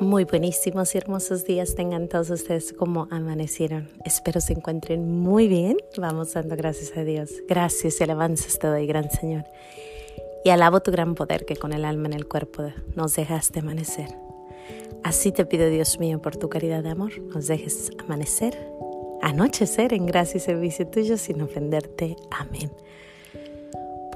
Muy buenísimos y hermosos días tengan todos ustedes como amanecieron. Espero se encuentren muy bien. Vamos dando gracias a Dios. Gracias y alabanzas te doy, gran Señor. Y alabo tu gran poder que con el alma en el cuerpo nos dejaste amanecer. Así te pido, Dios mío, por tu caridad de amor, nos dejes amanecer, anochecer en gracia y servicio tuyo sin ofenderte. Amén.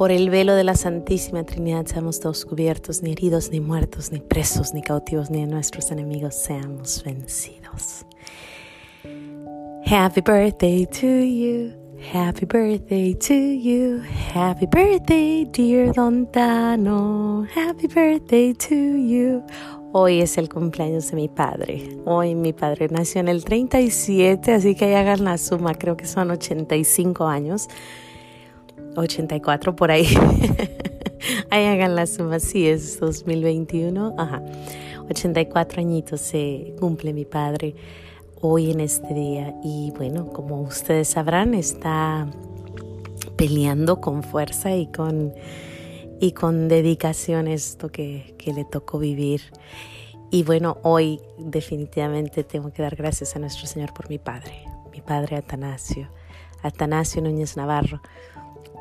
Por el velo de la Santísima Trinidad seamos todos cubiertos, ni heridos, ni muertos, ni presos, ni cautivos, ni de nuestros enemigos seamos vencidos. Happy birthday to you. Happy birthday to you. Happy birthday, dear Don Tano. Happy birthday to you. Hoy es el cumpleaños de mi padre. Hoy mi padre nació en el 37, así que ahí hagan la suma, creo que son 85 años. 84 por ahí. ahí hagan la suma, sí, es 2021. Ajá. 84 añitos se cumple mi padre hoy en este día. Y bueno, como ustedes sabrán, está peleando con fuerza y con, y con dedicación esto que, que le tocó vivir. Y bueno, hoy definitivamente tengo que dar gracias a nuestro Señor por mi padre, mi padre Atanasio, Atanasio Núñez Navarro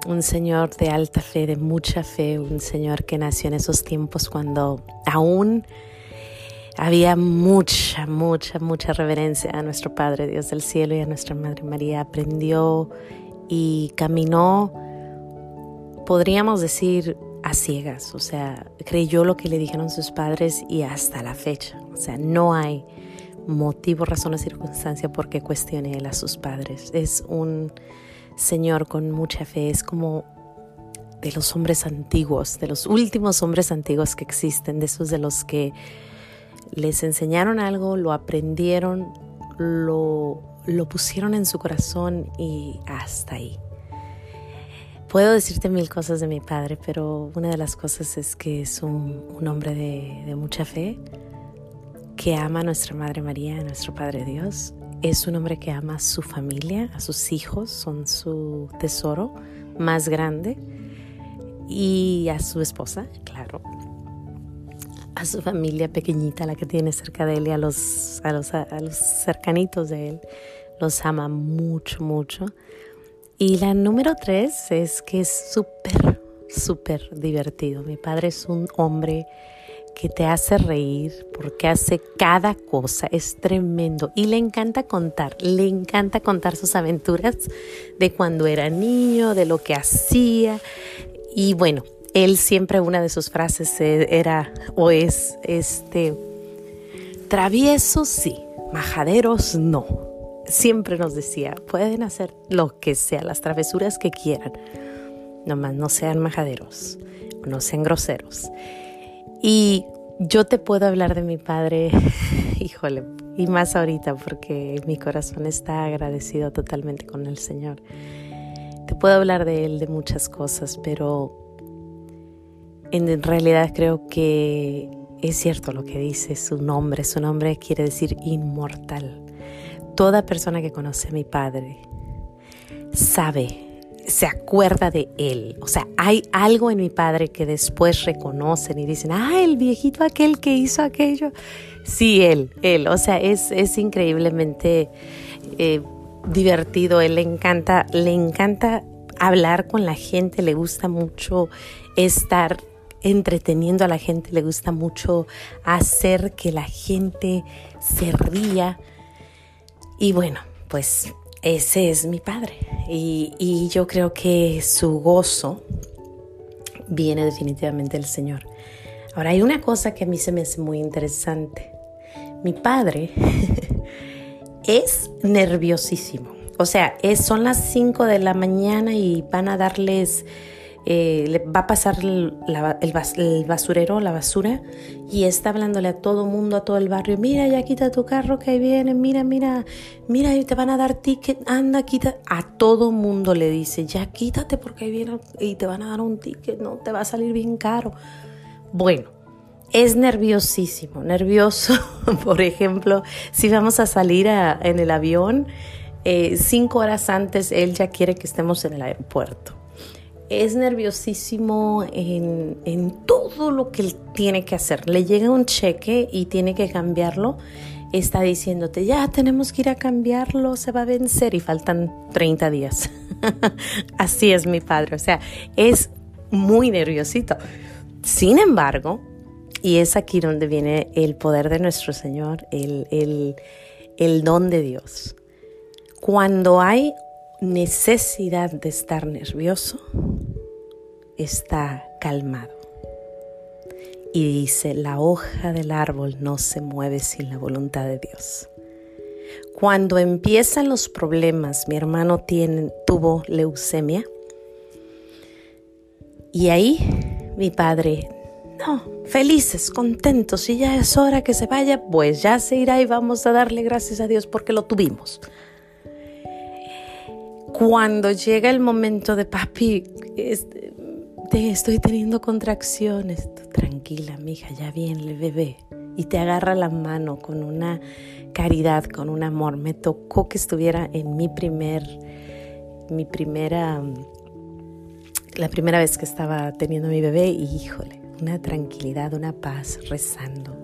un señor de alta fe, de mucha fe, un señor que nació en esos tiempos cuando aún había mucha, mucha, mucha reverencia a nuestro Padre Dios del cielo y a nuestra Madre María. Aprendió y caminó, podríamos decir, a ciegas, o sea, creyó lo que le dijeron sus padres y hasta la fecha, o sea, no hay motivo, razón o circunstancia por qué cuestione él a sus padres. Es un Señor con mucha fe, es como de los hombres antiguos, de los últimos hombres antiguos que existen, de esos de los que les enseñaron algo, lo aprendieron, lo, lo pusieron en su corazón y hasta ahí. Puedo decirte mil cosas de mi padre, pero una de las cosas es que es un, hombre de, de mucha fe, que ama a nuestra Madre María, a nuestro Padre Dios, es un hombre que ama a su familia, a sus hijos, son su tesoro más grande, y a su esposa, claro, a su familia pequeñita, la que tiene cerca de él y a los, a los, a los cercanitos de él. Los ama mucho, mucho. Y la número tres es que es súper, súper divertido. Mi padre es un hombre que te hace reír porque hace cada cosa, es tremendo y le encanta contar, le encanta contar sus aventuras de cuando era niño, de lo que hacía y bueno, él siempre una de sus frases era o es este traviesos sí, majaderos no. Siempre nos decía, pueden hacer lo que sea, las travesuras que quieran, nomás no sean majaderos, no sean groseros. Y yo te puedo hablar de mi padre, híjole, y más ahorita porque mi corazón está agradecido totalmente con el Señor. Te puedo hablar de él de muchas cosas, pero en realidad creo que es cierto lo que dice su nombre. Su nombre quiere decir inmortal. Toda persona que conoce a mi padre sabe se acuerda de él. O sea, hay algo en mi padre que después reconocen y dicen, ah, el viejito aquel que hizo aquello. Sí, él, él. O sea, es, es increíblemente eh, divertido. Él le encanta, le encanta hablar con la gente, le gusta mucho estar entreteniendo a la gente, le gusta mucho hacer que la gente se ría. Y bueno, pues ese es mi padre. Y, yo creo que su gozo viene definitivamente del Señor. Ahora, hay una cosa que a mí se me hace muy interesante. Mi padre es nerviosísimo. O sea, es, son las 5 de la mañana y van a darles eh, le va a pasar el, basurero, la basura, y está hablándole a todo mundo, a todo el barrio, mira, ya quita tu carro que ahí viene, mira, mira, mira, y te van a dar ticket, anda, quita. A todo mundo le dice, ya quítate porque ahí viene y te van a dar un ticket, no, te va a salir bien caro. Bueno, es nerviosísimo, nervioso. Por ejemplo, si vamos a salir en el avión, eh, cinco horas antes él ya quiere que estemos en el aeropuerto es nerviosísimo en, en, todo lo que él tiene que hacer. Le llega un cheque y tiene que cambiarlo. Está diciéndote, ya tenemos que ir a cambiarlo, se va a vencer y faltan 30 días. Así es mi padre, o sea, es muy nerviosito. Sin embargo, y es aquí donde viene el poder de nuestro Señor, el, el, el don de Dios. Cuando hay necesidad de estar nervioso, está calmado. Y dice, la hoja del árbol no se mueve sin la voluntad de Dios. Cuando empiezan los problemas, mi hermano tiene, tuvo leucemia. Y ahí mi padre, no, felices, contentos, y ya es hora que se vaya, pues ya se irá y vamos a darle gracias a Dios porque lo tuvimos. Cuando llega el momento de papi, este, te estoy teniendo contracciones, tranquila, mija, ya bien, le bebé. Y te agarra la mano con una caridad, con un amor. Me tocó que estuviera en mi primer, mi primera, la primera vez que estaba teniendo mi bebé y híjole, una tranquilidad, una paz, rezando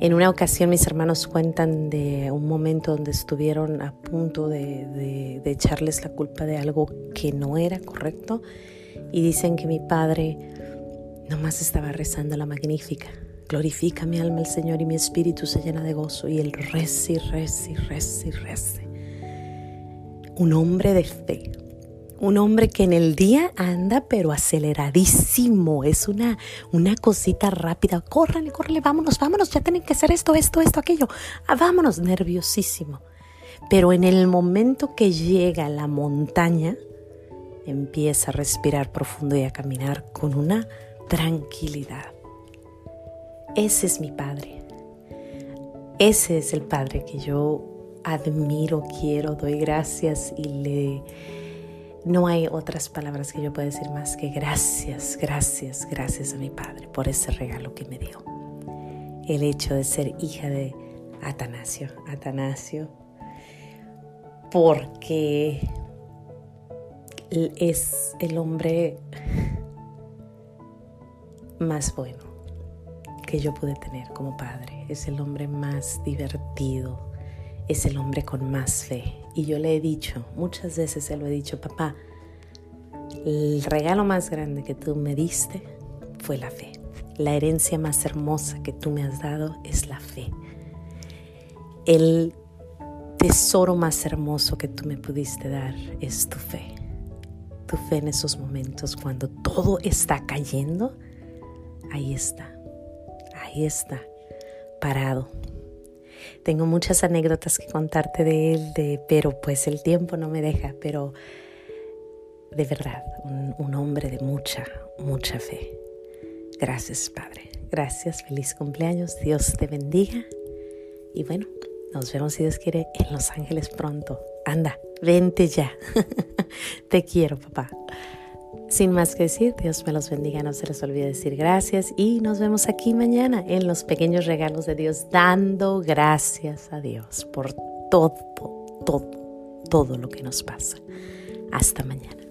en una ocasión mis hermanos cuentan de un momento donde estuvieron a punto de, echarles la culpa de algo que no era correcto y dicen que mi padre nomás estaba rezando la magnífica. Glorifica mi alma el Señor y mi espíritu se llena de gozo y él reza y reza y. Un hombre de fe, un hombre que en el día anda pero aceleradísimo, es una, una cosita rápida, córrale, córrele, vámonos, vámonos, ya tienen que hacer esto, esto, esto, aquello, ah, vámonos, nerviosísimo. Pero en el momento que llega a la montaña, empieza a respirar profundo y a caminar con una tranquilidad. Ese es mi Padre. Ese es el Padre que yo admiro, quiero, doy gracias y le no hay otras palabras que yo pueda decir más que gracias, gracias, gracias a mi Padre por ese regalo que me dio. El hecho de ser hija de Atanasio, Atanasio, porque es el hombre más bueno que yo pude tener como padre. Es el hombre más divertido, es el hombre con más fe. Y yo le he dicho, muchas veces se lo he dicho, papá, el regalo más grande que tú me diste fue la fe. La herencia más hermosa que tú me has dado es la fe. El tesoro más hermoso que tú me pudiste dar es tu fe. Tu fe en esos momentos cuando todo está cayendo, ahí está, ahí está, parado, tengo muchas anécdotas que contarte de él, de, pero pues el tiempo no me deja, pero de verdad, un, un hombre de mucha, mucha fe. Gracias, Padre. Gracias, feliz cumpleaños, Dios te bendiga. Y bueno, nos vemos si Dios quiere en Los Ángeles pronto. Anda, vente ya. te quiero, papá. Sin más que decir, Dios me los bendiga, no se les olvide decir gracias y nos vemos aquí mañana en los pequeños regalos de Dios, dando gracias a Dios por todo, todo, todo lo que nos pasa. Hasta mañana.